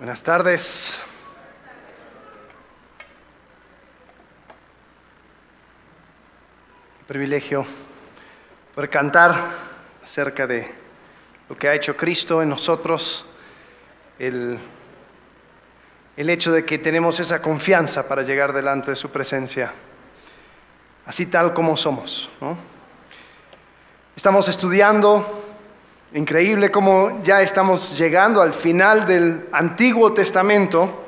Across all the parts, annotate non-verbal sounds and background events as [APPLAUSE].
Buenas tardes. Privilegio poder cantar acerca de lo que ha hecho Cristo en nosotros, el, el hecho de que tenemos esa confianza para llegar delante de su presencia, así tal como somos. ¿no? Estamos estudiando Increíble cómo ya estamos llegando al final del Antiguo Testamento.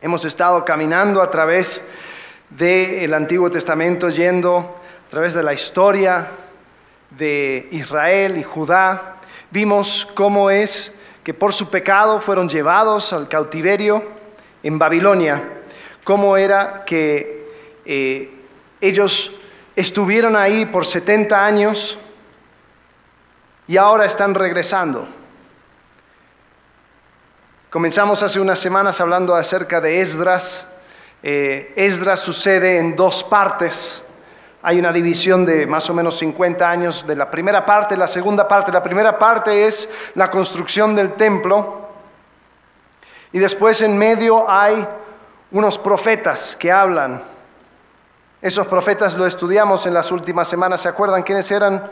Hemos estado caminando a través del Antiguo Testamento, yendo a través de la historia de Israel y Judá. Vimos cómo es que por su pecado fueron llevados al cautiverio en Babilonia, cómo era que eh, ellos estuvieron ahí por 70 años y ahora están regresando. Comenzamos hace unas semanas hablando acerca de Esdras. Eh, Esdras sucede en dos partes. Hay una división de más o menos 50 años de la primera parte, la segunda parte. La primera parte es la construcción del templo. Y después en medio hay unos profetas que hablan. Esos profetas lo estudiamos en las últimas semanas. ¿Se acuerdan quiénes eran?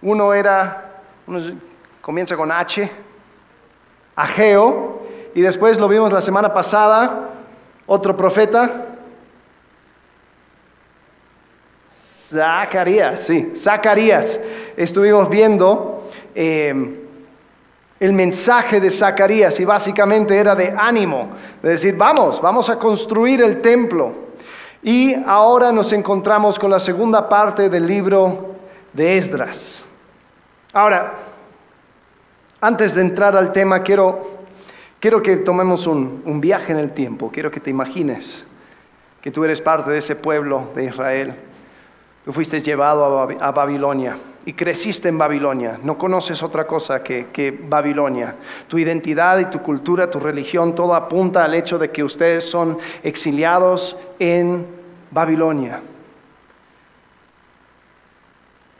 Uno era uno comienza con H, Ageo, y después lo vimos la semana pasada, otro profeta, Zacarías, sí, Zacarías. Estuvimos viendo em, el mensaje de Zacarías y básicamente era de ánimo, de decir, vamos, vamos a construir el templo. Y ahora nos encontramos con la segunda parte del libro de Esdras. Ahora, antes de entrar al tema, quiero, quiero que tomemos un, un viaje en el tiempo. Quiero que te imagines que tú eres parte de ese pueblo de Israel. Tú fuiste llevado a, Babilonia y creciste en Babilonia. No conoces otra cosa que, que, Babilonia. Tu identidad y tu cultura, tu religión, todo apunta al hecho de que ustedes son exiliados en Babilonia.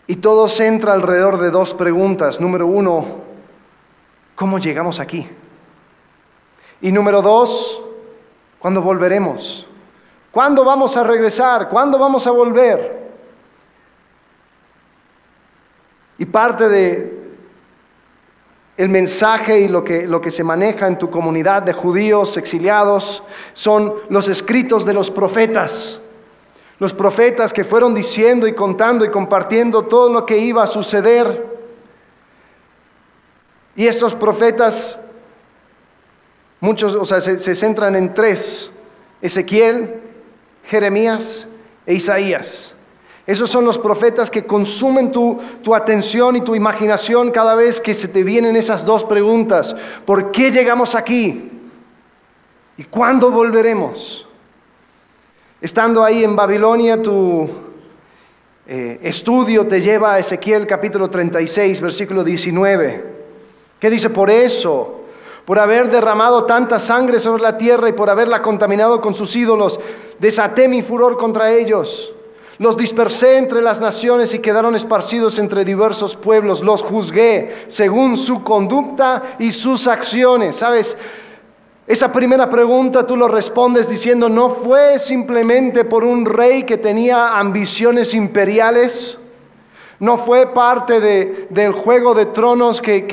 Y todo se entra alrededor de dos preguntas. Número uno, ¿cómo llegamos aquí? Y número dos, ¿cuándo volveremos? ¿Cuándo vamos a regresar? ¿Cuándo vamos a volver? Y parte de el mensaje y lo que, lo que se maneja en tu comunidad de judíos exiliados son los escritos de los profetas. Los profetas que fueron diciendo y contando y compartiendo todo lo que iba a suceder. Y estos profetas, muchos, o sea, se, centran en tres, Ezequiel, Jeremías e Isaías. Esos son los profetas que consumen tu, tu, atención y tu imaginación cada vez que se te vienen esas dos preguntas. ¿Por qué llegamos aquí? ¿Y cuándo volveremos? Estando ahí en Babilonia, tu eh, estudio te lleva a Ezequiel capítulo 36, versículo 19, que dice, por eso, por haber derramado tanta sangre sobre la tierra y por haberla contaminado con sus ídolos, desaté mi furor contra ellos. Los dispersé entre las naciones y quedaron esparcidos entre diversos pueblos. Los juzgué según su conducta y sus acciones. ¿Sabes? Esa primera pregunta tú lo respondes diciendo, no fue simplemente por un rey que tenía ambiciones imperiales, no fue parte del juego de tronos que,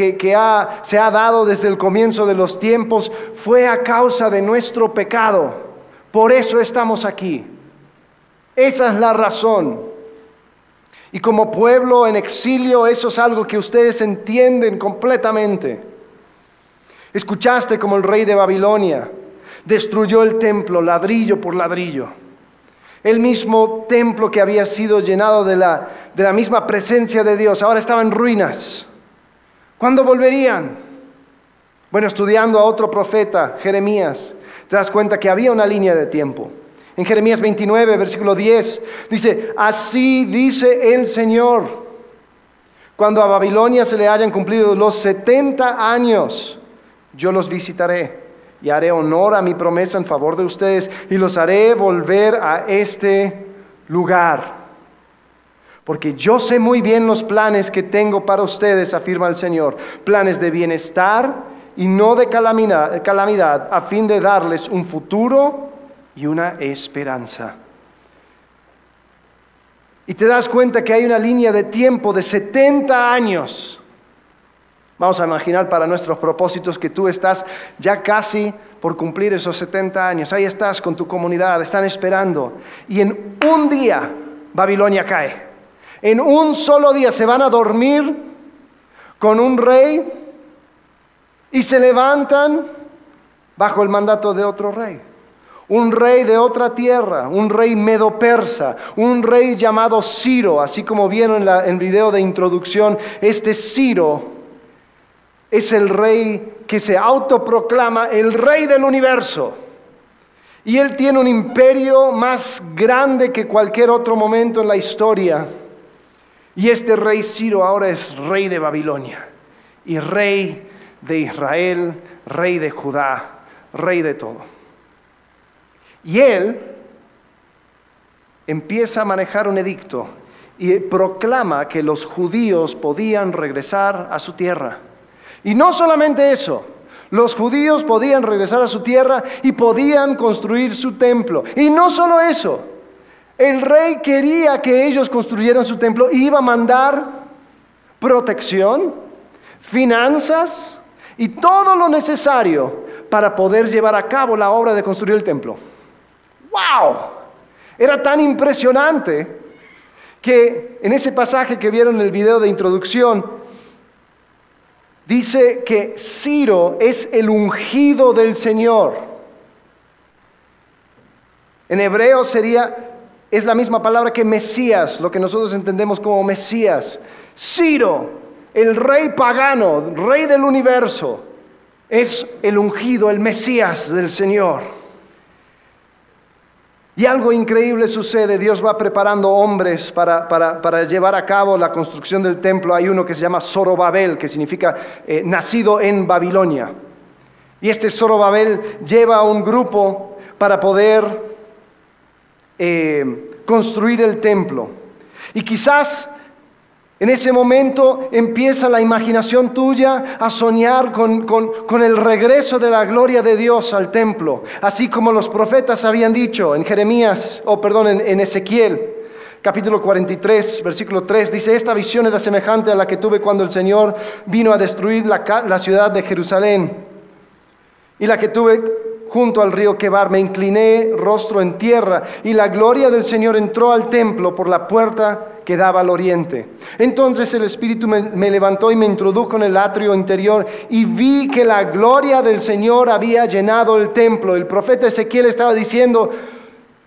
se ha dado desde el comienzo de los tiempos, fue a causa de nuestro pecado. Por eso estamos aquí. Esa es la razón. Y como pueblo en exilio, eso es algo que ustedes entienden completamente. Escuchaste como el rey de Babilonia destruyó el templo ladrillo por ladrillo. El mismo templo que había sido llenado de la, de la misma presencia de Dios, ahora estaba en ruinas. ¿Cuándo volverían? Bueno, estudiando a otro profeta, Jeremías, te das cuenta que había una línea de tiempo. En Jeremías 29, versículo 10, dice, así dice el Señor, cuando a Babilonia se le hayan cumplido los 70 años, yo los visitaré y haré honor a mi promesa en favor de ustedes y los haré volver a este lugar. Porque yo sé muy bien los planes que tengo para ustedes, afirma el Señor, planes de bienestar y no de calamidad, calamidad, a fin de darles un futuro y una esperanza. Y te das cuenta que hay una línea de tiempo de 70 años. Vamos a imaginar para nuestros propósitos que tú estás ya casi por cumplir esos 70 años. Ahí estás con tu comunidad, están esperando. Y en un día Babilonia cae. En un solo día se van a dormir con un rey y se levantan bajo el mandato de otro rey. Un rey de otra tierra, un rey medo-persa, un rey llamado Ciro, así como vieron en el video de introducción, este Ciro es el rey que se autoproclama el rey del universo. Y él tiene un imperio más grande que cualquier otro momento en la historia. Y este rey Ciro ahora es rey de Babilonia y rey de Israel, rey de Judá, rey de todo. Y él empieza a manejar un edicto y proclama que los judíos podían regresar a su tierra. Y no solamente eso, los judíos podían regresar a su tierra y podían construir su templo. Y no solo eso, el rey quería que ellos construyeran su templo y iba a mandar protección, finanzas y todo lo necesario para poder llevar a cabo la obra de construir el templo. ¡Wow! Era tan impresionante que en ese pasaje que vieron en el video de introducción, dice que Ciro es el ungido del Señor. En hebreo sería, es la misma palabra que Mesías, lo que nosotros entendemos como Mesías. Ciro, el rey pagano, rey del universo, es el ungido, el Mesías del Señor. Y algo increíble sucede, Dios va preparando hombres para, llevar a cabo la construcción del templo. Hay uno que se llama Zorobabel, que significa eh, nacido en Babilonia. Y este Zorobabel lleva a un grupo para poder eh, construir el templo. Y quizás en ese momento empieza la imaginación tuya a soñar con, el regreso de la gloria de Dios al templo, así como los profetas habían dicho en Jeremías, o perdón, en, Ezequiel, capítulo 43, versículo 3, dice, esta visión era semejante a la que tuve cuando el Señor vino a destruir la, ciudad de Jerusalén y la que tuve junto al río Quebar. Me incliné rostro en tierra y la gloria del Señor entró al templo por la puerta que daba al oriente. Entonces el Espíritu me, levantó y me introdujo en el atrio interior y vi que la gloria del Señor había llenado el templo. El profeta Ezequiel estaba diciendo,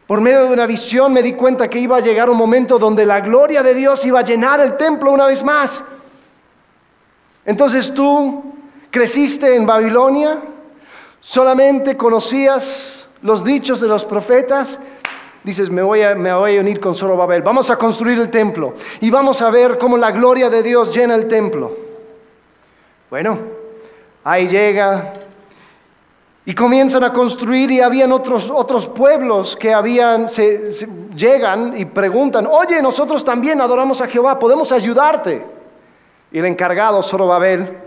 por medio de una visión me di cuenta que iba a llegar un momento donde la gloria de Dios iba a llenar el templo una vez más. Entonces tú creciste en Babilonia, solamente conocías los dichos de los profetas dices, me voy, a, me voy a unir con Zorobabel, vamos a construir el templo y vamos a ver cómo la gloria de Dios llena el templo. Bueno, ahí llega y comienzan a construir y habían otros, pueblos que habían, llegan y preguntan, oye, nosotros también adoramos a Jehová, podemos ayudarte. Y el encargado, Zorobabel,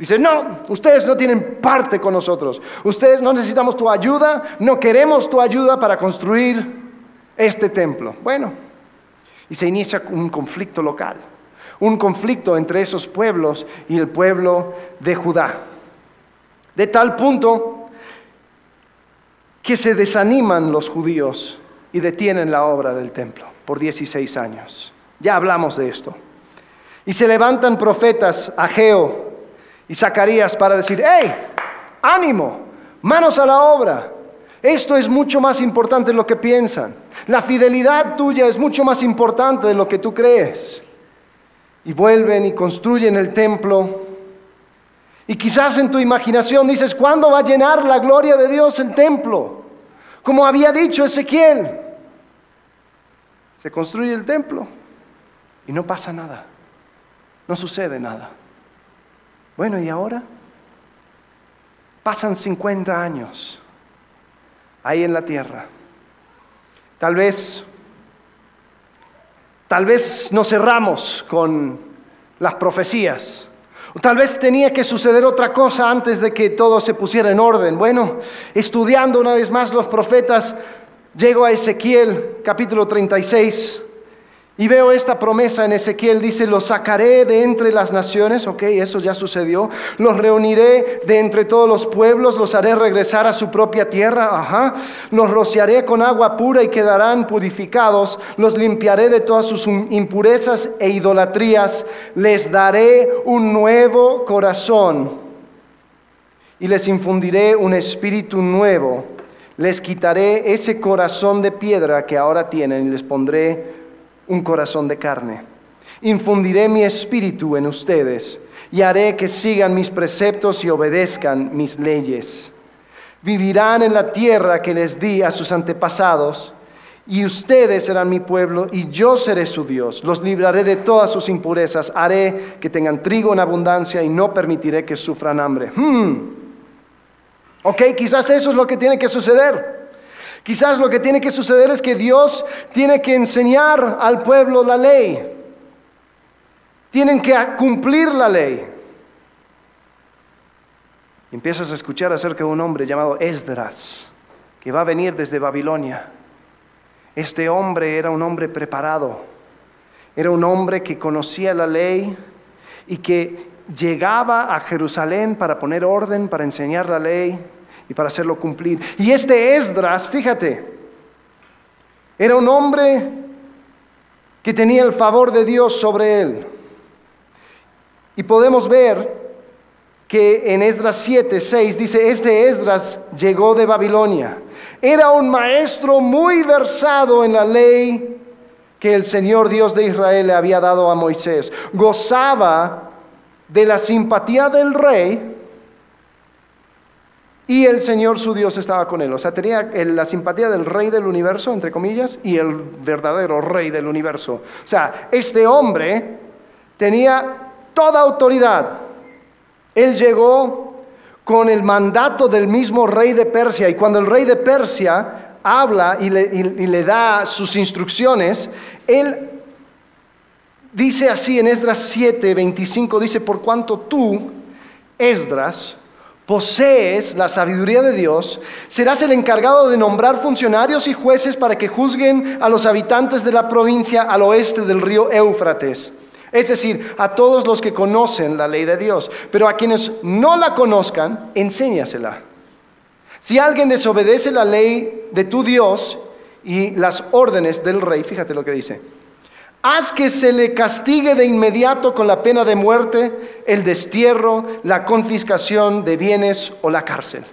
dice, no, ustedes no tienen parte con nosotros, ustedes no necesitamos tu ayuda, no queremos tu ayuda para construir este templo. Bueno, y se inicia un conflicto local, un conflicto entre esos pueblos y el pueblo de Judá. De tal punto que se desaniman los judíos y detienen la obra del templo por 16 años. Ya hablamos de esto. Y se levantan profetas, Ageo y Zacarías, para decir, ¡hey! ¡Ánimo! ¡Manos a la obra! Esto es mucho más importante de lo que piensan. La fidelidad tuya es mucho más importante de lo que tú crees. Y vuelven y construyen el templo. Y quizás en tu imaginación dices, ¿cuándo va a llenar la gloria de Dios el templo? Como había dicho Ezequiel. Se construye el templo y no pasa nada. No sucede nada. Bueno, ¿y ahora? Pasan 50 años ahí en la tierra. Tal vez, tal vez nos cerramos con las profecías Tal vez tenía que suceder otra cosa antes de que todo se pusiera en orden. Bueno, estudiando una vez más los profetas, llego a Ezequiel capítulo 36 y veo esta promesa en Ezequiel, dice, los sacaré de entre las naciones, ok, eso ya sucedió, los reuniré de entre todos los pueblos, los haré regresar a su propia tierra, ajá, los rociaré con agua pura y quedarán purificados, los limpiaré de todas sus impurezas e idolatrías, les daré un nuevo corazón y les infundiré un espíritu nuevo, les quitaré ese corazón de piedra que ahora tienen y les pondré un corazón de carne. Infundiré mi espíritu en ustedes y haré que sigan mis preceptos y obedezcan mis leyes. Vivirán en la tierra que les di a sus antepasados y ustedes serán mi pueblo y yo seré su Dios. Los libraré de todas sus impurezas, haré que tengan trigo en abundancia y no permitiré que sufran hambre. Hmm. Ok, quizás eso es lo que tiene que suceder. Quizás lo que tiene que suceder es que Dios tiene que enseñar al pueblo la ley. Tienen que cumplir la ley. empiezas a escuchar acerca de un hombre llamado Esdras, que va a venir desde Babilonia. Este hombre era un hombre preparado, era un hombre que conocía la ley y que llegaba a Jerusalén para poner orden, para enseñar la ley y para hacerlo cumplir. Y este Esdras, fíjate, era un hombre que tenía el favor de Dios sobre él. Y podemos ver que en Esdras 7, 6 dice, este Esdras llegó de Babilonia. Era un maestro muy versado en la ley que el Señor Dios de Israel le había dado a Moisés. Gozaba de la simpatía del rey y el Señor su Dios estaba con él. O sea, tenía la simpatía del rey del universo, entre comillas, y el verdadero rey del universo. O sea, este hombre tenía toda autoridad. Él llegó con el mandato del mismo rey de Persia. Y cuando el rey de Persia habla y le, y le da sus instrucciones, él dice así en Esdras 7, 25, dice, por cuanto tú, Esdras, posees la sabiduría de Dios, serás el encargado de nombrar funcionarios y jueces para que juzguen a los habitantes de la provincia al oeste del río Éufrates. Es decir, a todos los que conocen la ley de Dios. Pero a quienes no la conozcan, enséñasela. Si alguien desobedece la ley de tu Dios y las órdenes del rey, fíjate lo que dice Haz que se le castigue de inmediato con la pena de muerte, el destierro, la confiscación de bienes o la cárcel.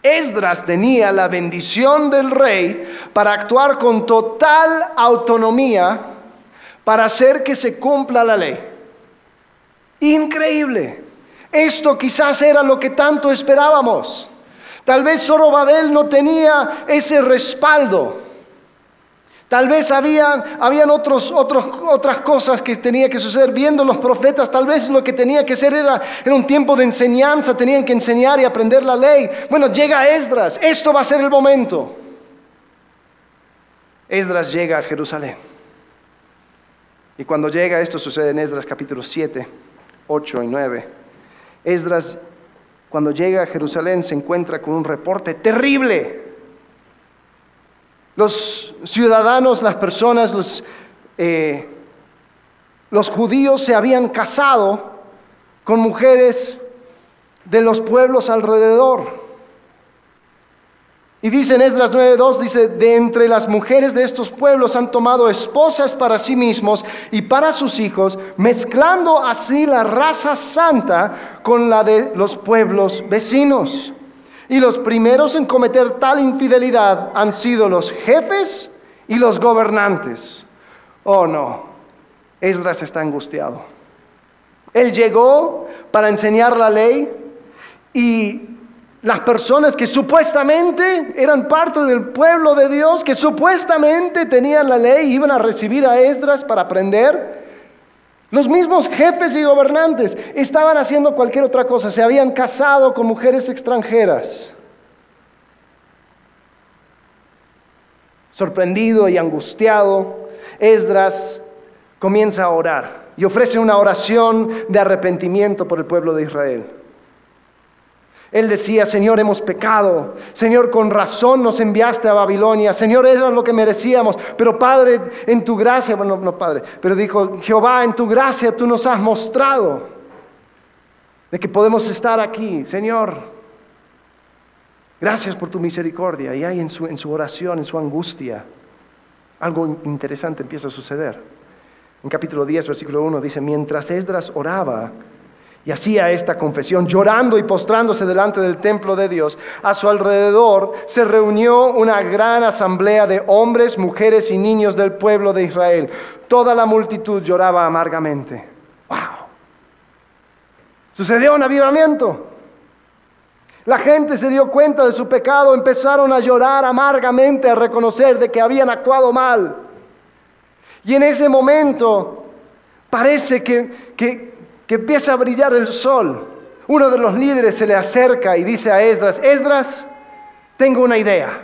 Esdras tenía la bendición del rey para actuar con total autonomía para hacer que se cumpla la ley. Increíble. Esto quizás era lo que tanto esperábamos. Tal vez Zorobabel no tenía ese respaldo. Tal vez habían, habían otros, otras cosas que tenía que suceder. Viendo los profetas, tal vez lo que tenía que ser era, era un tiempo de enseñanza, tenían que enseñar y aprender la ley. Bueno, llega Esdras, esto va a ser el momento. Esdras llega a Jerusalén. Y cuando llega, esto sucede en Esdras capítulo 7, 8 y 9. Esdras, cuando llega a Jerusalén, se encuentra con un reporte terrible los ciudadanos, las personas, los, eh, los judíos se habían casado con mujeres de los pueblos alrededor. Y dice en Esdras 9:2, dice, de entre las mujeres de estos pueblos han tomado esposas para sí mismos y para sus hijos, mezclando así la raza santa con la de los pueblos vecinos. Y los primeros en cometer tal infidelidad han sido los jefes y los gobernantes. Oh no, Esdras está angustiado. Él llegó para enseñar la ley y las personas que supuestamente eran parte del pueblo de Dios, que supuestamente tenían la ley, iban a recibir a Esdras para aprender, los mismos jefes y gobernantes estaban haciendo cualquier otra cosa, se habían casado con mujeres extranjeras. Sorprendido y angustiado, Esdras comienza a orar. y ofrece una oración de arrepentimiento por el pueblo de Israel. Él decía, Señor, hemos pecado. Señor, con razón nos enviaste a Babilonia. Señor, eso es lo que merecíamos. Pero Padre, en tu gracia, bueno, no Padre, pero dijo, Jehová, en tu gracia tú nos has mostrado de que podemos estar aquí. Señor, gracias por tu misericordia. Y ahí en su, en su oración, en su angustia, algo interesante empieza a suceder. En capítulo 10, versículo 1 dice, mientras Esdras oraba, y hacía esta confesión, llorando y postrándose delante del templo de Dios. A su alrededor se reunió una gran asamblea de hombres, mujeres y niños del pueblo de Israel. Toda la multitud lloraba amargamente. ¡Wow! Sucedió un avivamiento. La gente se dio cuenta de su pecado, empezaron a llorar amargamente, a reconocer de que habían actuado mal. Y en ese momento parece que, que que empieza a brillar el sol. Uno de los líderes se le acerca y dice a Esdras, Esdras, tengo una idea.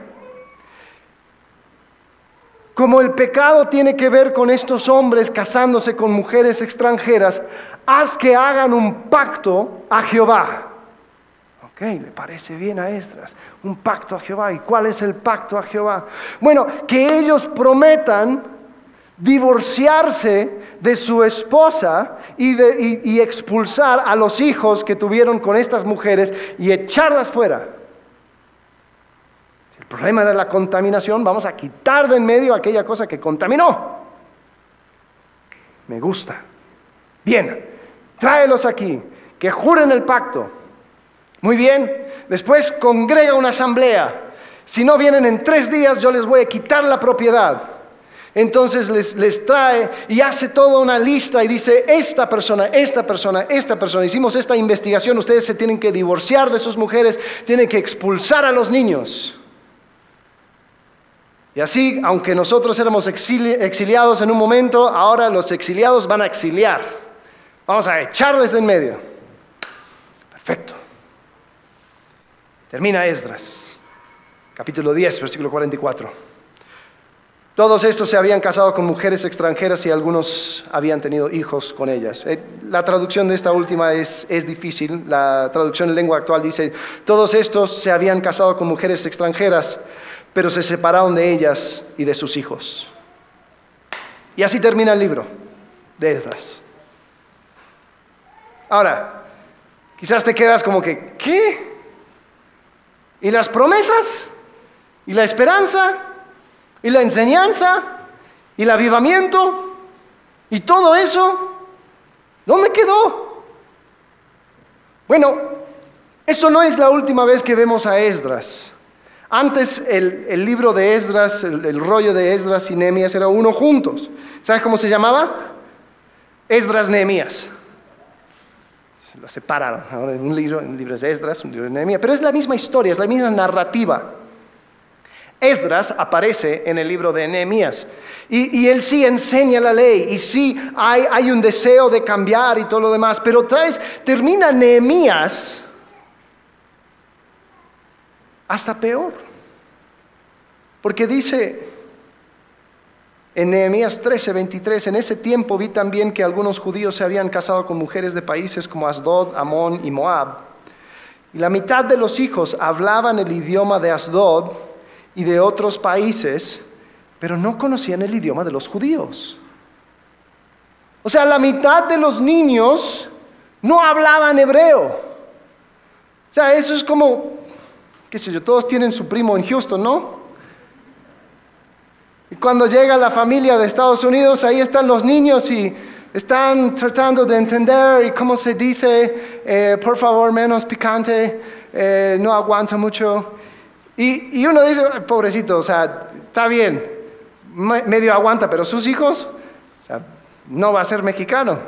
Como el pecado tiene que ver con estos hombres casándose con mujeres extranjeras, haz que hagan un pacto a Jehová. Ok, le parece bien a Esdras, un pacto a Jehová. ¿Y cuál es el pacto a Jehová? Bueno, que ellos prometan divorciarse de su esposa y, expulsar a los hijos que tuvieron con estas mujeres y echarlas fuera. Si el problema era la contaminación, vamos a quitar de en medio aquella cosa que contaminó. Me gusta. Bien, tráelos aquí, que juren el pacto. Muy bien, después congrega una asamblea. Si no vienen en tres días, yo les voy a quitar la propiedad. Entonces les, trae y hace toda una lista y dice, esta persona, esta persona, esta persona, hicimos esta investigación, ustedes se tienen que divorciar de sus mujeres, tienen que expulsar a los niños. Y así, aunque nosotros éramos exiliados en un momento, ahora los exiliados van a exiliar. Vamos a echarles de en medio. Perfecto. Termina Esdras, capítulo 10, versículo 44. Todos estos se habían casado con mujeres extranjeras y algunos habían tenido hijos con ellas. Eh, la traducción de esta última es, difícil. La traducción en lengua actual dice, todos estos se habían casado con mujeres extranjeras, pero se separaron de ellas y de sus hijos. Y así termina el libro de Esdras. Ahora, quizás te quedas como que, ¿qué? ¿Y las promesas? ¿Y la esperanza? Y la enseñanza y el avivamiento y todo eso, ¿dónde quedó? Bueno, eso no es la última vez que vemos a Esdras. Antes el, libro de Esdras, el, rollo de Esdras y Nehemías era uno juntos. ¿Sabes cómo se llamaba? Esdras Nehemías. Se lo separaron. Ahora un libro, un libro es Esdras, un libro es Nehemías. Pero es la misma historia, es la misma narrativa. Esdras aparece en el libro de Nehemías. Y, él sí enseña la ley y sí hay, hay, un deseo de cambiar y todo lo demás. Pero otra vez termina Nehemías hasta peor. Porque dice en Nehemías 13, 23, en ese tiempo vi también que algunos judíos se habían casado con mujeres de países como Asdod, Amón y Moab. Y la mitad de los hijos hablaban el idioma de Asdod y de otros países, pero no conocían el idioma de los judíos. O sea, la mitad de los niños no hablaban hebreo. O sea, eso es como, qué sé yo, todos tienen su primo en Houston, ¿no? Y cuando llega la familia de Estados Unidos, ahí están los niños y están tratando de entender y cómo se dice, eh, por favor, menos picante, eh, no aguanta mucho. Y, uno dice, pobrecito, o sea, está bien, medio aguanta, pero sus hijos, o sea, no va a ser mexicano.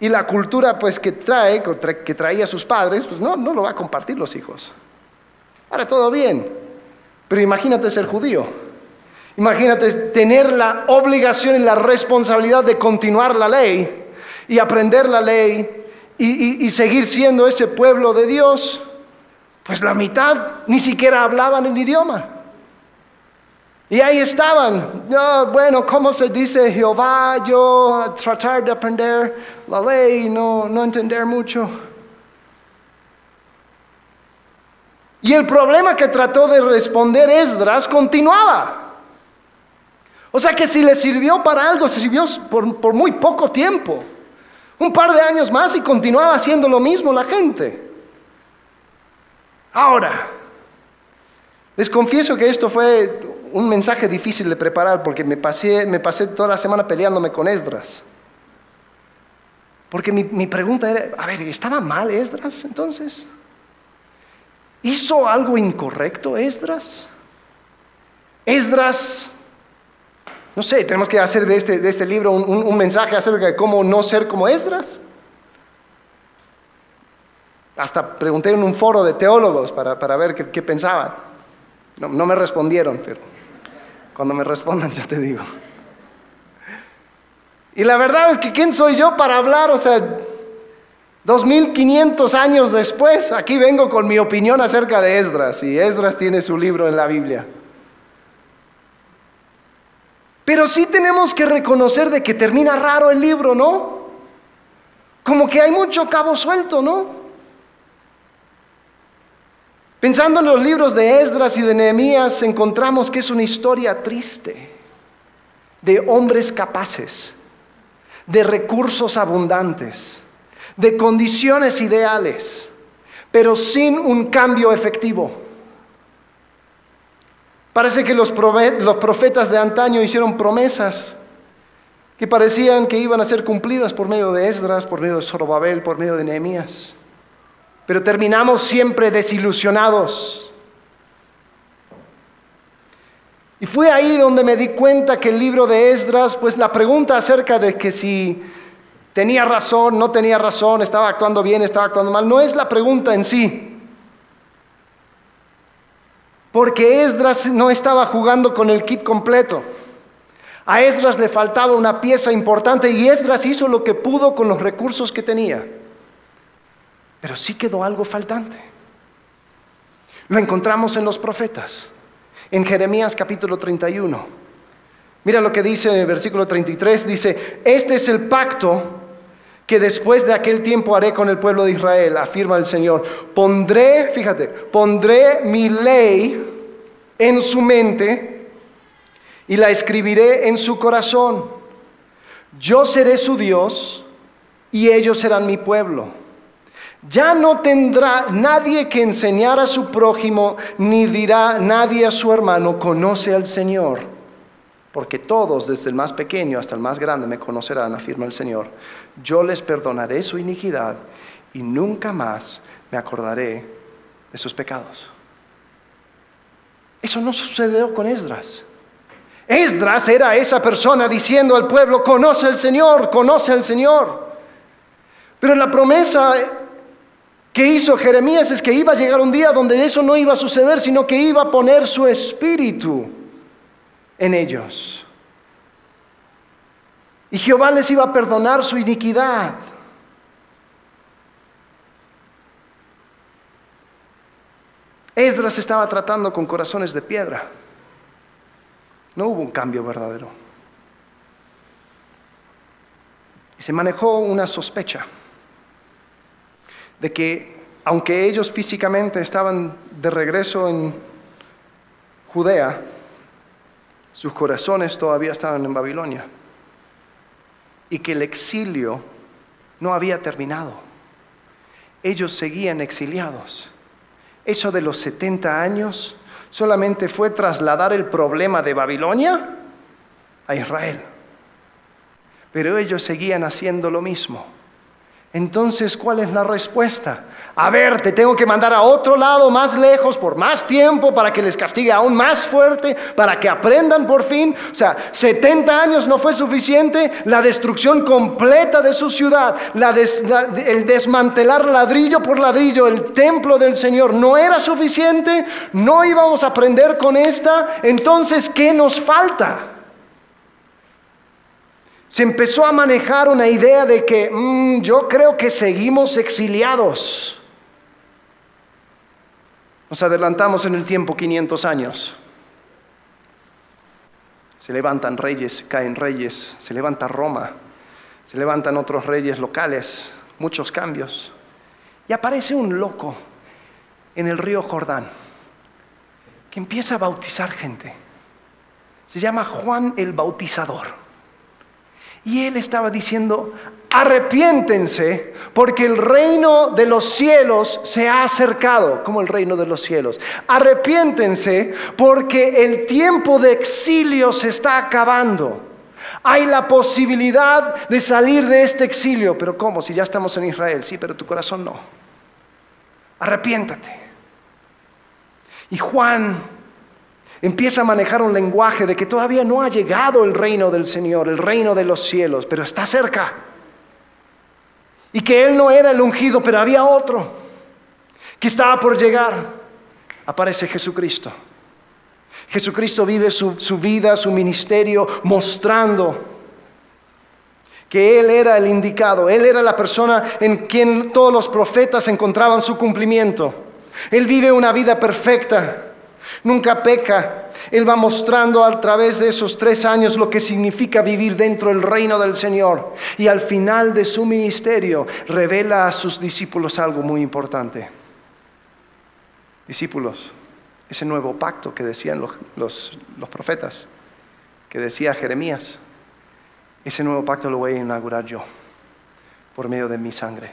Y la cultura pues que trae, que traía sus padres, pues no, no lo va a compartir los hijos. Ahora todo bien, pero imagínate ser judío. Imagínate tener la obligación y la responsabilidad de continuar la ley y aprender la ley y seguir siendo ese pueblo de Dios. Pues la mitad ni siquiera hablaban el idioma. Y ahí estaban, bueno, ¿cómo se dice Jehová? Yo tratar de aprender la ley, no, no entender mucho. Y el problema que trató de responder Esdras continuaba. O sea que si le sirvió para algo, se sirvió por, por muy poco tiempo. Un par de años más y continuaba haciendo lo mismo la gente. Ahora, les confieso que esto fue un mensaje difícil de preparar porque me pasé, toda la semana peleándome con Esdras. Porque mi, pregunta era, a ver, ¿estaba mal Esdras entonces? ¿Hizo algo incorrecto Esdras? Esdras, no sé, tenemos que hacer de este, de este libro un, mensaje acerca de cómo no ser como Esdras. Hasta pregunté en un foro de teólogos para, ver qué, pensaban. No, no me respondieron, pero cuando me respondan [LAUGHS] yo te digo. Y la verdad es que ¿quién soy yo para hablar? O sea, 2500 años después, aquí vengo con mi opinión acerca de Esdras, y Esdras tiene su libro en la Biblia. Pero sí tenemos que reconocer de que termina raro el libro, ¿no? Como que hay mucho cabo suelto, ¿no? Pensando en los libros de Esdras y de Nehemías, encontramos que es una historia triste de hombres capaces, de recursos abundantes, de condiciones ideales, pero sin un cambio efectivo. Parece que los profetas de antaño hicieron promesas que parecían que iban a ser cumplidas por medio de Esdras, por medio de Zorobabel, por medio de Nehemías pero terminamos siempre desilusionados. Y fue ahí donde me di cuenta que el libro de Esdras, pues la pregunta acerca de que si tenía razón, no tenía razón, estaba actuando bien, estaba actuando mal, no es la pregunta en sí. Porque Esdras no estaba jugando con el kit completo. A Esdras le faltaba una pieza importante y Esdras hizo lo que pudo con los recursos que tenía. Pero sí quedó algo faltante. Lo encontramos en los profetas, en Jeremías capítulo 31. Mira lo que dice en el versículo 33, dice, este es el pacto que después de aquel tiempo haré con el pueblo de Israel, afirma el Señor. Pondré, fíjate, pondré mi ley en su mente y la escribiré en su corazón. Yo seré su Dios y ellos serán mi pueblo. Ya no tendrá nadie que enseñar a su prójimo, ni dirá nadie a su hermano, conoce al Señor. Porque todos, desde el más pequeño hasta el más grande, me conocerán, afirma el Señor. Yo les perdonaré su iniquidad y nunca más me acordaré de sus pecados. Eso no sucedió con Esdras. Esdras era esa persona diciendo al pueblo, conoce al Señor, conoce al Señor. Pero la promesa ¿Qué hizo Jeremías? Es que iba a llegar un día donde eso no iba a suceder, sino que iba a poner su espíritu en ellos. Y Jehová les iba a perdonar su iniquidad. Esdras estaba tratando con corazones de piedra. No hubo un cambio verdadero. Y se manejó una sospecha de que aunque ellos físicamente estaban de regreso en Judea, sus corazones todavía estaban en Babilonia y que el exilio no había terminado. Ellos seguían exiliados. Eso de los 70 años solamente fue trasladar el problema de Babilonia a Israel. Pero ellos seguían haciendo lo mismo. Entonces, ¿cuál es la respuesta? A ver, te tengo que mandar a otro lado, más lejos, por más tiempo, para que les castigue aún más fuerte, para que aprendan por fin. O sea, 70 años no fue suficiente, la destrucción completa de su ciudad, el desmantelar ladrillo por ladrillo el templo del Señor no era suficiente, no íbamos a aprender con esta. Entonces, ¿qué nos falta? Se empezó a manejar una idea de que mm, yo creo que seguimos exiliados. Nos adelantamos en el tiempo 500 años. Se levantan reyes, caen reyes, se levanta Roma, se levantan otros reyes locales, muchos cambios. Y aparece un loco en el río Jordán que empieza a bautizar gente. Se llama Juan el Bautizador. Y él estaba diciendo, arrepiéntense porque el reino de los cielos se ha acercado, como el reino de los cielos. Arrepiéntense porque el tiempo de exilio se está acabando. Hay la posibilidad de salir de este exilio, pero ¿cómo? Si ya estamos en Israel, sí, pero tu corazón no. Arrepiéntate. Y Juan empieza a manejar un lenguaje de que todavía no ha llegado el reino del Señor, el reino de los cielos, pero está cerca. Y que Él no era el ungido, pero había otro que estaba por llegar. Aparece Jesucristo. Jesucristo vive su, su vida, su ministerio, mostrando que Él era el indicado, Él era la persona en quien todos los profetas encontraban su cumplimiento. Él vive una vida perfecta, nunca peca. Él va mostrando a través de esos tres años lo que significa vivir dentro del reino del Señor. Y al final de su ministerio revela a sus discípulos algo muy importante. Discípulos, ese nuevo pacto que decían los, profetas, que decía Jeremías, ese nuevo pacto lo voy a inaugurar yo por medio de mi sangre.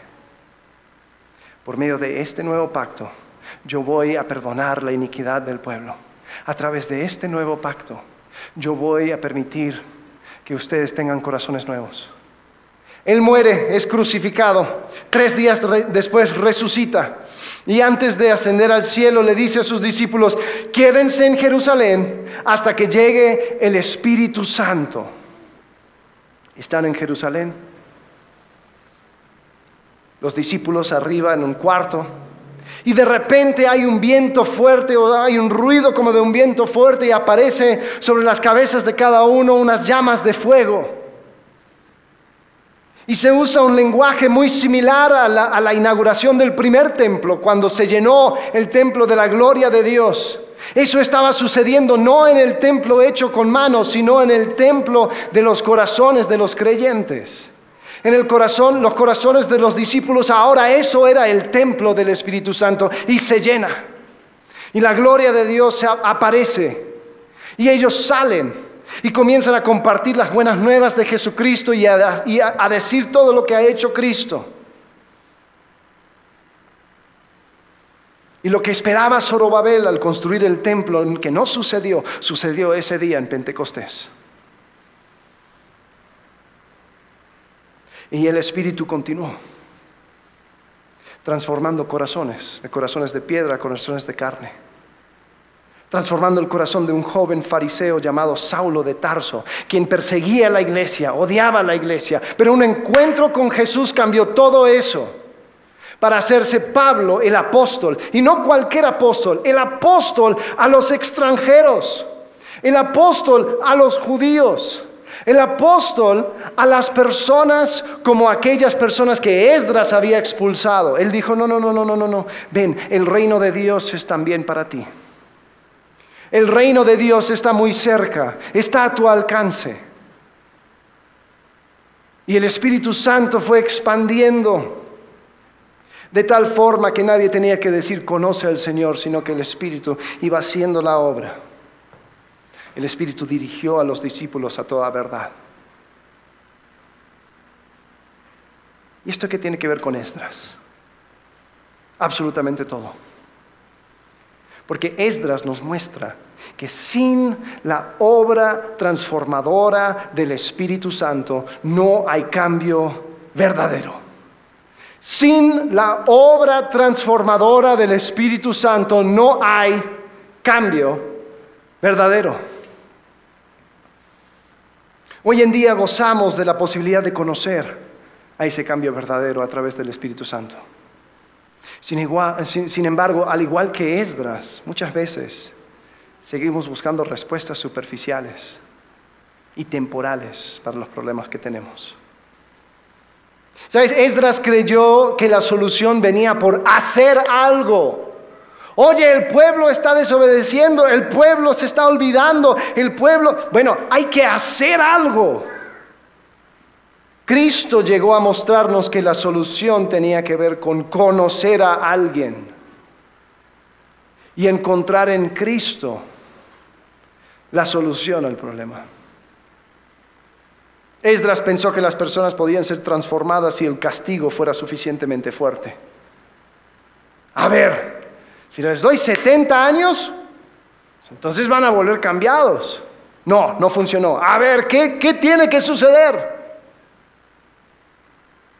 Por medio de este nuevo pacto yo voy a perdonar la iniquidad del pueblo. A través de este nuevo pacto, yo voy a permitir que ustedes tengan corazones nuevos. Él muere, es crucificado, tres días después resucita y antes de ascender al cielo le dice a sus discípulos, quédense en Jerusalén hasta que llegue el Espíritu Santo. Están en Jerusalén. Los discípulos arriba en un cuarto, y de repente hay un viento fuerte o hay un ruido como de un viento fuerte y aparece sobre las cabezas de cada uno unas llamas de fuego. Y se usa un lenguaje muy similar a la, a la, inauguración del primer templo, cuando se llenó el templo de la gloria de Dios. Eso estaba sucediendo no en el templo hecho con manos, sino en el templo de los corazones de los creyentes en el corazón, los corazones de los discípulos. Ahora eso era el templo del Espíritu Santo y se llena. Y la gloria de Dios aparece. Y ellos salen y comienzan a compartir las buenas nuevas de Jesucristo y a, decir todo lo que ha hecho Cristo. Y lo que esperaba Zorobabel al construir el templo, que no sucedió, sucedió ese día en Pentecostés. Y el Espíritu continuó, transformando corazones, de corazones de piedra a corazones de carne, transformando el corazón de un joven fariseo llamado Saulo de Tarso, quien perseguía la iglesia, odiaba la iglesia, pero un encuentro con Jesús cambió todo eso para hacerse Pablo el apóstol, y no cualquier apóstol, el apóstol a los extranjeros, el apóstol a los judíos. El apóstol a las personas como aquellas personas que Esdras había expulsado. Él dijo, no, no, no, no, no, no, no. Ven, el reino de Dios es también para ti. El reino de Dios está muy cerca, está a tu alcance. Y el Espíritu Santo fue expandiendo de tal forma que nadie tenía que decir conoce al Señor, sino que el Espíritu iba haciendo la obra el Espíritu dirigió a los discípulos a toda verdad. ¿Y esto qué tiene que ver con Esdras? Absolutamente todo. Porque Esdras nos muestra que sin la obra transformadora del Espíritu Santo no hay cambio verdadero. Sin la obra transformadora del Espíritu Santo no hay cambio verdadero. Hoy en día gozamos de la posibilidad de conocer a ese cambio verdadero a través del Espíritu Santo. Sin, embargo, al igual que Esdras, muchas veces seguimos buscando respuestas superficiales y temporales para los problemas que tenemos. ¿Sabes? Esdras creyó que la solución venía por hacer algo Oye, el pueblo está desobedeciendo, el pueblo se está olvidando, el pueblo... Bueno, hay que hacer algo. Cristo llegó a mostrarnos que la solución tenía que ver con conocer a alguien y encontrar en Cristo la solución al problema. Esdras pensó que las personas podían ser transformadas si el castigo fuera suficientemente fuerte. A ver, si les doy 70 años, entonces van a volver cambiados. No, no funcionó. A ver, ¿qué, qué tiene que suceder?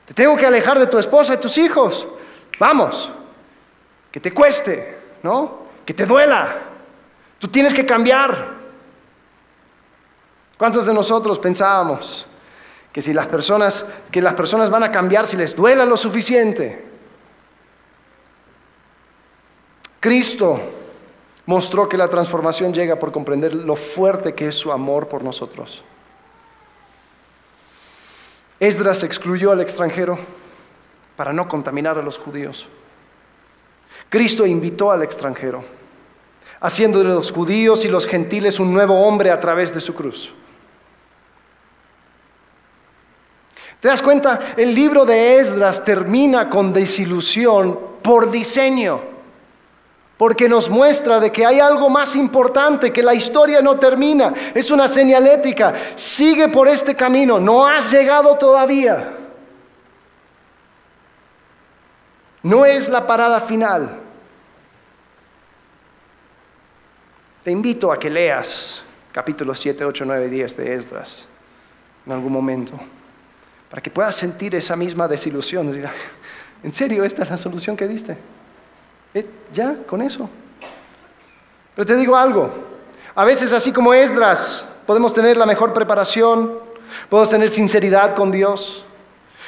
Te tengo que alejar de tu esposa y tus hijos. Vamos, que te cueste, ¿no? Que te duela. Tú tienes que cambiar. ¿Cuántos de nosotros pensábamos que si las personas que las personas van a cambiar si les duela lo suficiente? Cristo mostró que la transformación llega por comprender lo fuerte que es su amor por nosotros. Esdras excluyó al extranjero para no contaminar a los judíos. Cristo invitó al extranjero, haciendo de los judíos y los gentiles un nuevo hombre a través de su cruz. ¿Te das cuenta? El libro de Esdras termina con desilusión por diseño porque nos muestra de que hay algo más importante, que la historia no termina, es una señalética, sigue por este camino, no has llegado todavía. No es la parada final. Te invito a que leas capítulos 7, 8, 9, 10 de Esdras en algún momento, para que puedas sentir esa misma desilusión. ¿En serio esta es la solución que diste? Eh, ya, con eso. Pero te digo algo, a veces así como Esdras, podemos tener la mejor preparación, podemos tener sinceridad con Dios,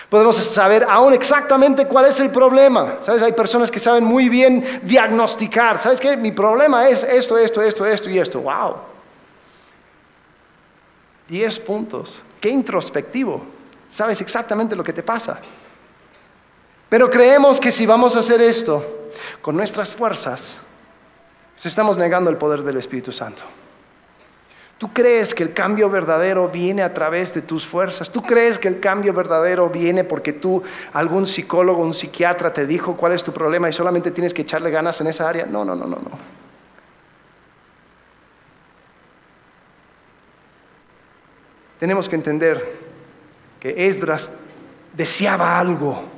podemos saber aún exactamente cuál es el problema. ¿Sabes? Hay personas que saben muy bien diagnosticar. ¿Sabes qué? Mi problema es esto, esto, esto, esto y esto. ¡Wow! Diez puntos. Qué introspectivo. Sabes exactamente lo que te pasa. Pero creemos que si vamos a hacer esto con nuestras fuerzas, pues estamos negando el poder del Espíritu Santo. ¿Tú crees que el cambio verdadero viene a través de tus fuerzas? ¿Tú crees que el cambio verdadero viene porque tú, algún psicólogo, un psiquiatra te dijo cuál es tu problema y solamente tienes que echarle ganas en esa área? No, no, no, no, no. Tenemos que entender que Esdras deseaba algo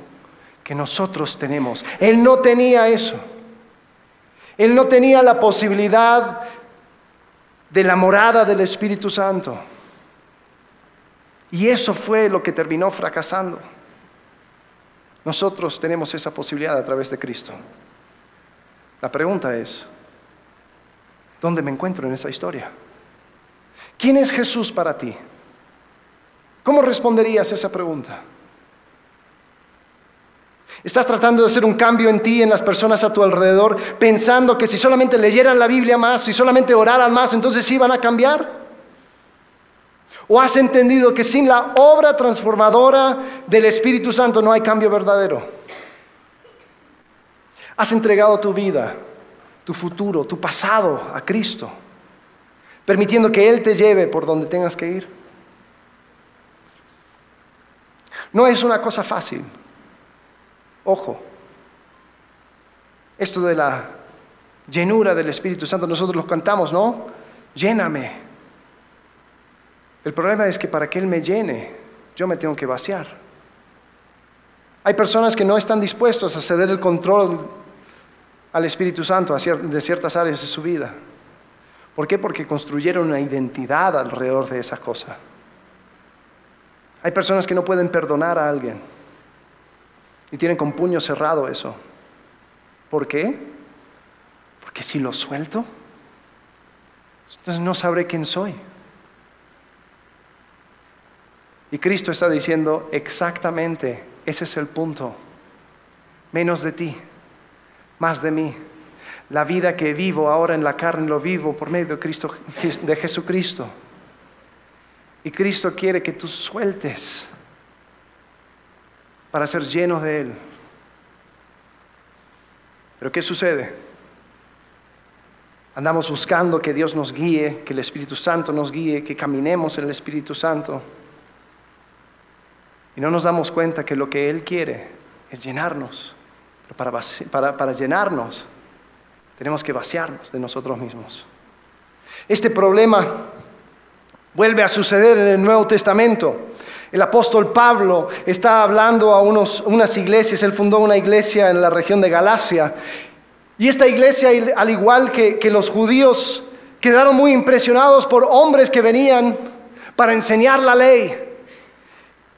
que nosotros tenemos. Él no tenía eso. Él no tenía la posibilidad de la morada del Espíritu Santo. Y eso fue lo que terminó fracasando. Nosotros tenemos esa posibilidad a través de Cristo. La pregunta es, ¿dónde me encuentro en esa historia? ¿Quién es Jesús para ti? ¿Cómo responderías a esa pregunta? Estás tratando de hacer un cambio en ti, en las personas a tu alrededor, pensando que si solamente leyeran la Biblia más, si solamente oraran más, entonces sí van a cambiar. ¿O has entendido que sin la obra transformadora del Espíritu Santo no hay cambio verdadero? Has entregado tu vida, tu futuro, tu pasado a Cristo, permitiendo que Él te lleve por donde tengas que ir. No es una cosa fácil. Ojo, esto de la llenura del Espíritu Santo, nosotros lo cantamos, ¿no? Lléname. El problema es que para que Él me llene, yo me tengo que vaciar. Hay personas que no están dispuestas a ceder el control al Espíritu Santo de ciertas áreas de su vida. ¿Por qué? Porque construyeron una identidad alrededor de esa cosa. Hay personas que no pueden perdonar a alguien y tienen con puño cerrado eso. ¿Por qué? Porque si lo suelto, entonces no sabré quién soy. Y Cristo está diciendo exactamente, ese es el punto. Menos de ti, más de mí. La vida que vivo ahora en la carne lo vivo por medio de, Cristo, de Jesucristo. Y Cristo quiere que tú sueltes para ser llenos de Él. Pero ¿qué sucede? Andamos buscando que Dios nos guíe, que el Espíritu Santo nos guíe, que caminemos en el Espíritu Santo. Y no nos damos cuenta que lo que Él quiere es llenarnos. Pero para, para llenarnos tenemos que vaciarnos de nosotros mismos. Este problema vuelve a suceder en el Nuevo Testamento. El apóstol Pablo está hablando a unas iglesias, él fundó una iglesia en la región de Galacia y esta iglesia, al igual que, los judíos, quedaron muy impresionados por hombres que venían para enseñar la ley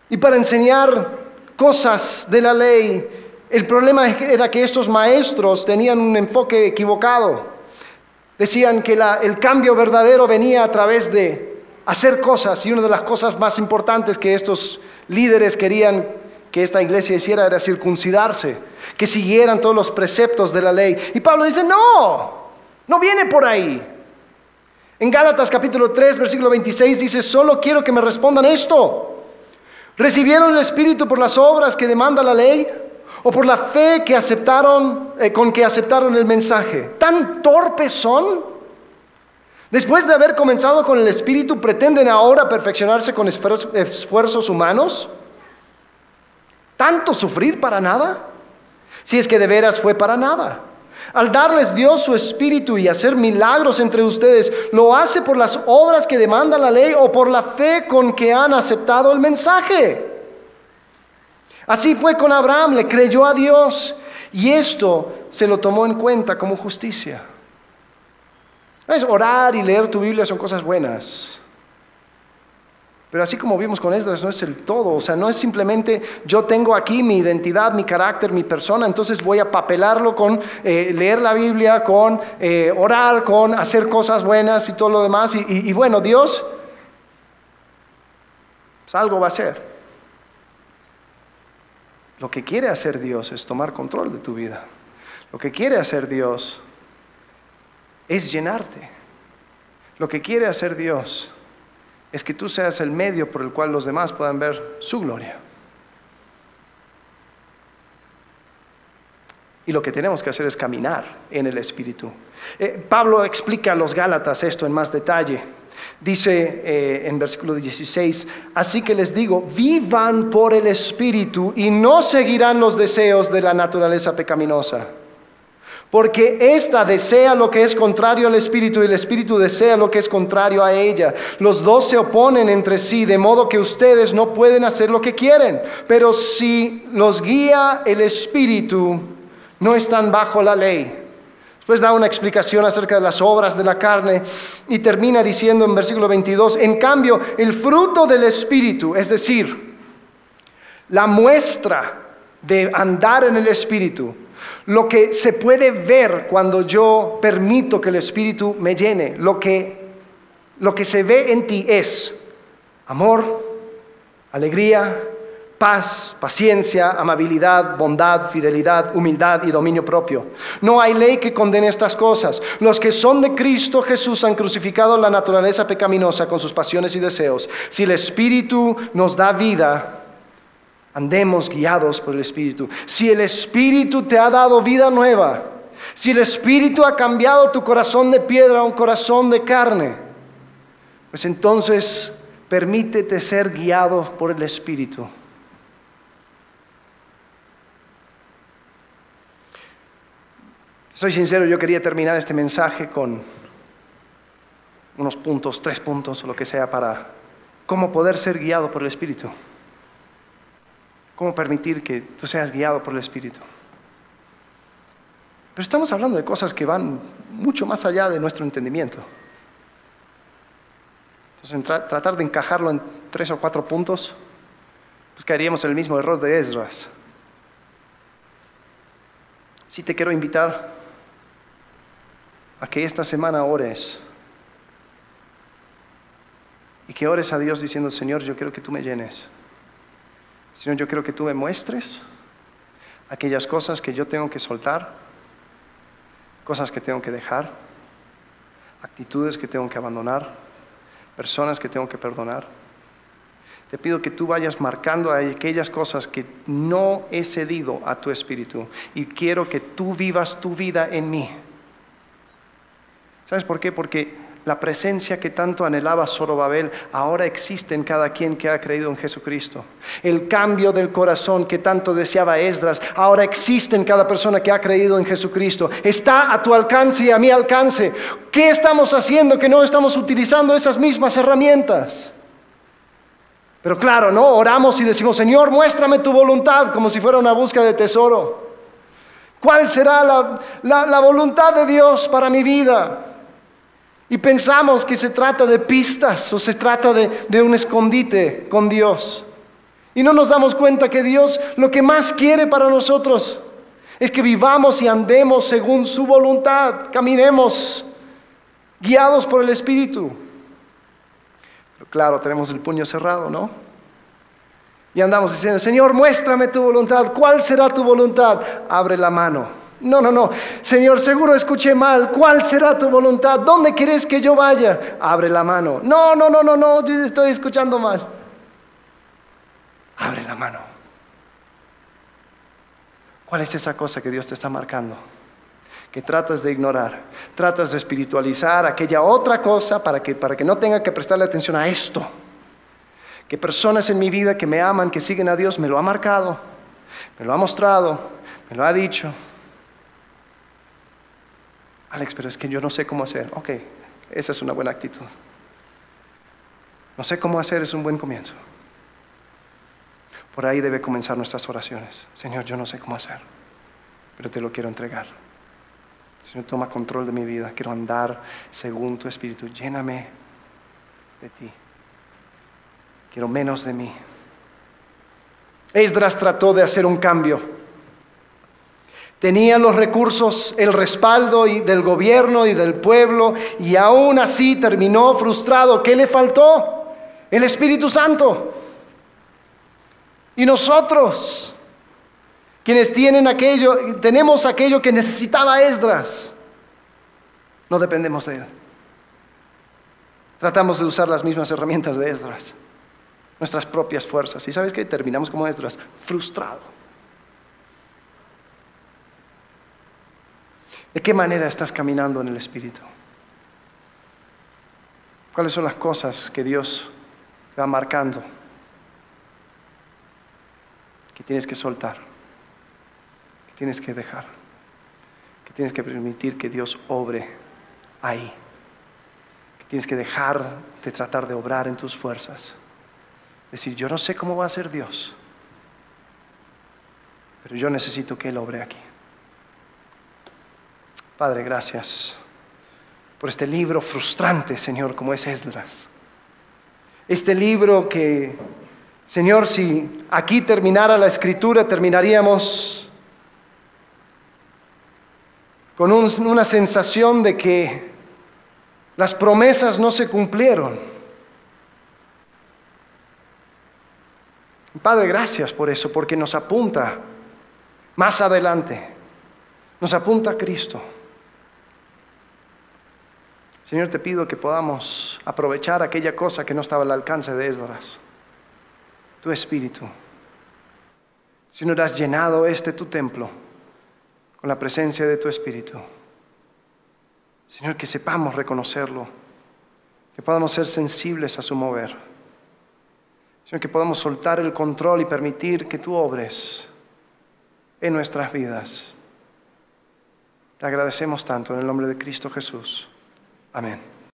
y para enseñar cosas de la ley. El problema era que estos maestros tenían un enfoque equivocado. Decían que el cambio verdadero venía a través de hacer cosas y una de las cosas más importantes que estos líderes querían que esta iglesia hiciera era circuncidarse, que siguieran todos los preceptos de la ley. Y Pablo dice, no, no viene por ahí. En Gálatas capítulo 3, versículo 26 dice, solo quiero que me respondan esto. ¿Recibieron el Espíritu por las obras que demanda la ley o por la fe que aceptaron, eh, con que aceptaron el mensaje? ¿Tan torpes son? Después de haber comenzado con el Espíritu, ¿pretenden ahora perfeccionarse con esfuerzos humanos? ¿Tanto sufrir para nada? Si es que de veras fue para nada. Al darles Dios su espíritu y hacer milagros entre ustedes, ¿lo hace por las obras que demanda la ley o por la fe con que han aceptado el mensaje? Así fue con Abraham, le creyó a Dios y esto se lo tomó en cuenta como justicia. Es orar y leer tu Biblia son cosas buenas. Pero así como vimos con Esdras, no es el todo, o sea, no es simplemente yo tengo aquí mi identidad, mi carácter, mi persona, entonces voy a papelarlo con eh, leer la Biblia, con eh, orar, con hacer cosas buenas y todo lo demás. Y, bueno, Dios, pues algo va a hacer. Lo que quiere hacer Dios es tomar control de tu vida. Lo que quiere hacer Dios es llenarte. Lo que quiere hacer Dios es que tú seas el medio por el cual los demás puedan ver su gloria. Y lo que tenemos que hacer es caminar en el Espíritu. Eh, Pablo explica a los Gálatas esto en más detalle. Dice eh, en versículo 16, así que les digo, vivan por el Espíritu y no seguirán los deseos de la naturaleza pecaminosa. Porque ésta desea lo que es contrario al Espíritu y el Espíritu desea lo que es contrario a ella. Los dos se oponen entre sí, de modo que ustedes no pueden hacer lo que quieren. Pero si los guía el Espíritu, no están bajo la ley. Después da una explicación acerca de las obras de la carne y termina diciendo en versículo 22, en cambio, el fruto del Espíritu, es decir, la muestra de andar en el Espíritu, lo que se puede ver cuando yo permito que el Espíritu me llene, lo que, lo que se ve en ti es amor, alegría, paz, paciencia, amabilidad, bondad, fidelidad, humildad y dominio propio. No hay ley que condene estas cosas. Los que son de Cristo Jesús han crucificado la naturaleza pecaminosa con sus pasiones y deseos. Si el Espíritu nos da vida, Andemos guiados por el Espíritu. Si el Espíritu te ha dado vida nueva, si el Espíritu ha cambiado tu corazón de piedra a un corazón de carne, pues entonces permítete ser guiado por el Espíritu. Soy sincero, yo quería terminar este mensaje con unos puntos, tres puntos o lo que sea para cómo poder ser guiado por el Espíritu. Cómo permitir que tú seas guiado por el Espíritu. Pero estamos hablando de cosas que van mucho más allá de nuestro entendimiento. Entonces, tratar de encajarlo en tres o cuatro puntos, pues caeríamos en el mismo error de Esdras. Sí te quiero invitar a que esta semana ores y que ores a Dios diciendo, Señor, yo quiero que tú me llenes. Señor, yo quiero que tú me muestres aquellas cosas que yo tengo que soltar, cosas que tengo que dejar, actitudes que tengo que abandonar, personas que tengo que perdonar. Te pido que tú vayas marcando aquellas cosas que no he cedido a tu espíritu y quiero que tú vivas tu vida en mí. ¿Sabes por qué? Porque la presencia que tanto anhelaba Zorobabel ahora existe en cada quien que ha creído en Jesucristo. El cambio del corazón que tanto deseaba Esdras ahora existe en cada persona que ha creído en Jesucristo. Está a tu alcance y a mi alcance. ¿Qué estamos haciendo que no estamos utilizando esas mismas herramientas? Pero claro, ¿no? Oramos y decimos, Señor, muéstrame tu voluntad como si fuera una búsqueda de tesoro. ¿Cuál será la, voluntad de Dios para mi vida? Y pensamos que se trata de pistas o se trata de, de un escondite con Dios. Y no nos damos cuenta que Dios lo que más quiere para nosotros es que vivamos y andemos según su voluntad, caminemos guiados por el Espíritu. Pero claro, tenemos el puño cerrado, ¿no? Y andamos diciendo, Señor, muéstrame tu voluntad. ¿Cuál será tu voluntad? Abre la mano. No, no, no. Señor, seguro escuché mal. ¿Cuál será tu voluntad? ¿Dónde quieres que yo vaya? Abre la mano. No, no, no, no, no. Yo estoy escuchando mal. Abre la mano. ¿Cuál es esa cosa que Dios te está marcando? que tratas de ignorar. Tratas de espiritualizar aquella otra cosa para que, para que no tenga que prestarle atención a esto. Que personas en mi vida que me aman, que siguen a Dios, me lo ha marcado, me lo ha mostrado, me lo ha dicho. Alex, pero es que yo no sé cómo hacer. Ok, esa es una buena actitud. No sé cómo hacer es un buen comienzo. Por ahí debe comenzar nuestras oraciones. Señor, yo no sé cómo hacer, pero te lo quiero entregar. Señor, toma control de mi vida. Quiero andar según tu espíritu. Lléname de ti. Quiero menos de mí. Esdras trató de hacer un cambio. Tenía los recursos, el respaldo del gobierno y del pueblo y aún así terminó frustrado. ¿Qué le faltó? El Espíritu Santo. Y nosotros quienes tienen aquello, tenemos aquello que necesitaba Esdras. No dependemos de él. Tratamos de usar las mismas herramientas de Esdras, nuestras propias fuerzas. ¿Y sabes qué? Terminamos como Esdras, frustrado. ¿De qué manera estás caminando en el Espíritu? ¿Cuáles son las cosas que Dios va marcando que tienes que soltar? tienes que dejar, que tienes que permitir que Dios obre ahí, que tienes que dejar de tratar de obrar en tus fuerzas. Decir, yo no sé cómo va a ser Dios, pero yo necesito que Él obre aquí. Padre, gracias por este libro frustrante, Señor, como es Esdras. Este libro que, Señor, si aquí terminara la escritura, terminaríamos con una sensación de que las promesas no se cumplieron. Padre, gracias por eso, porque nos apunta más adelante, nos apunta a Cristo. Señor, te pido que podamos aprovechar aquella cosa que no estaba al alcance de Esdras, tu espíritu. No has llenado este tu templo, con la presencia de tu Espíritu. Señor, que sepamos reconocerlo, que podamos ser sensibles a su mover. Señor, que podamos soltar el control y permitir que tú obres en nuestras vidas. Te agradecemos tanto en el nombre de Cristo Jesús. Amén.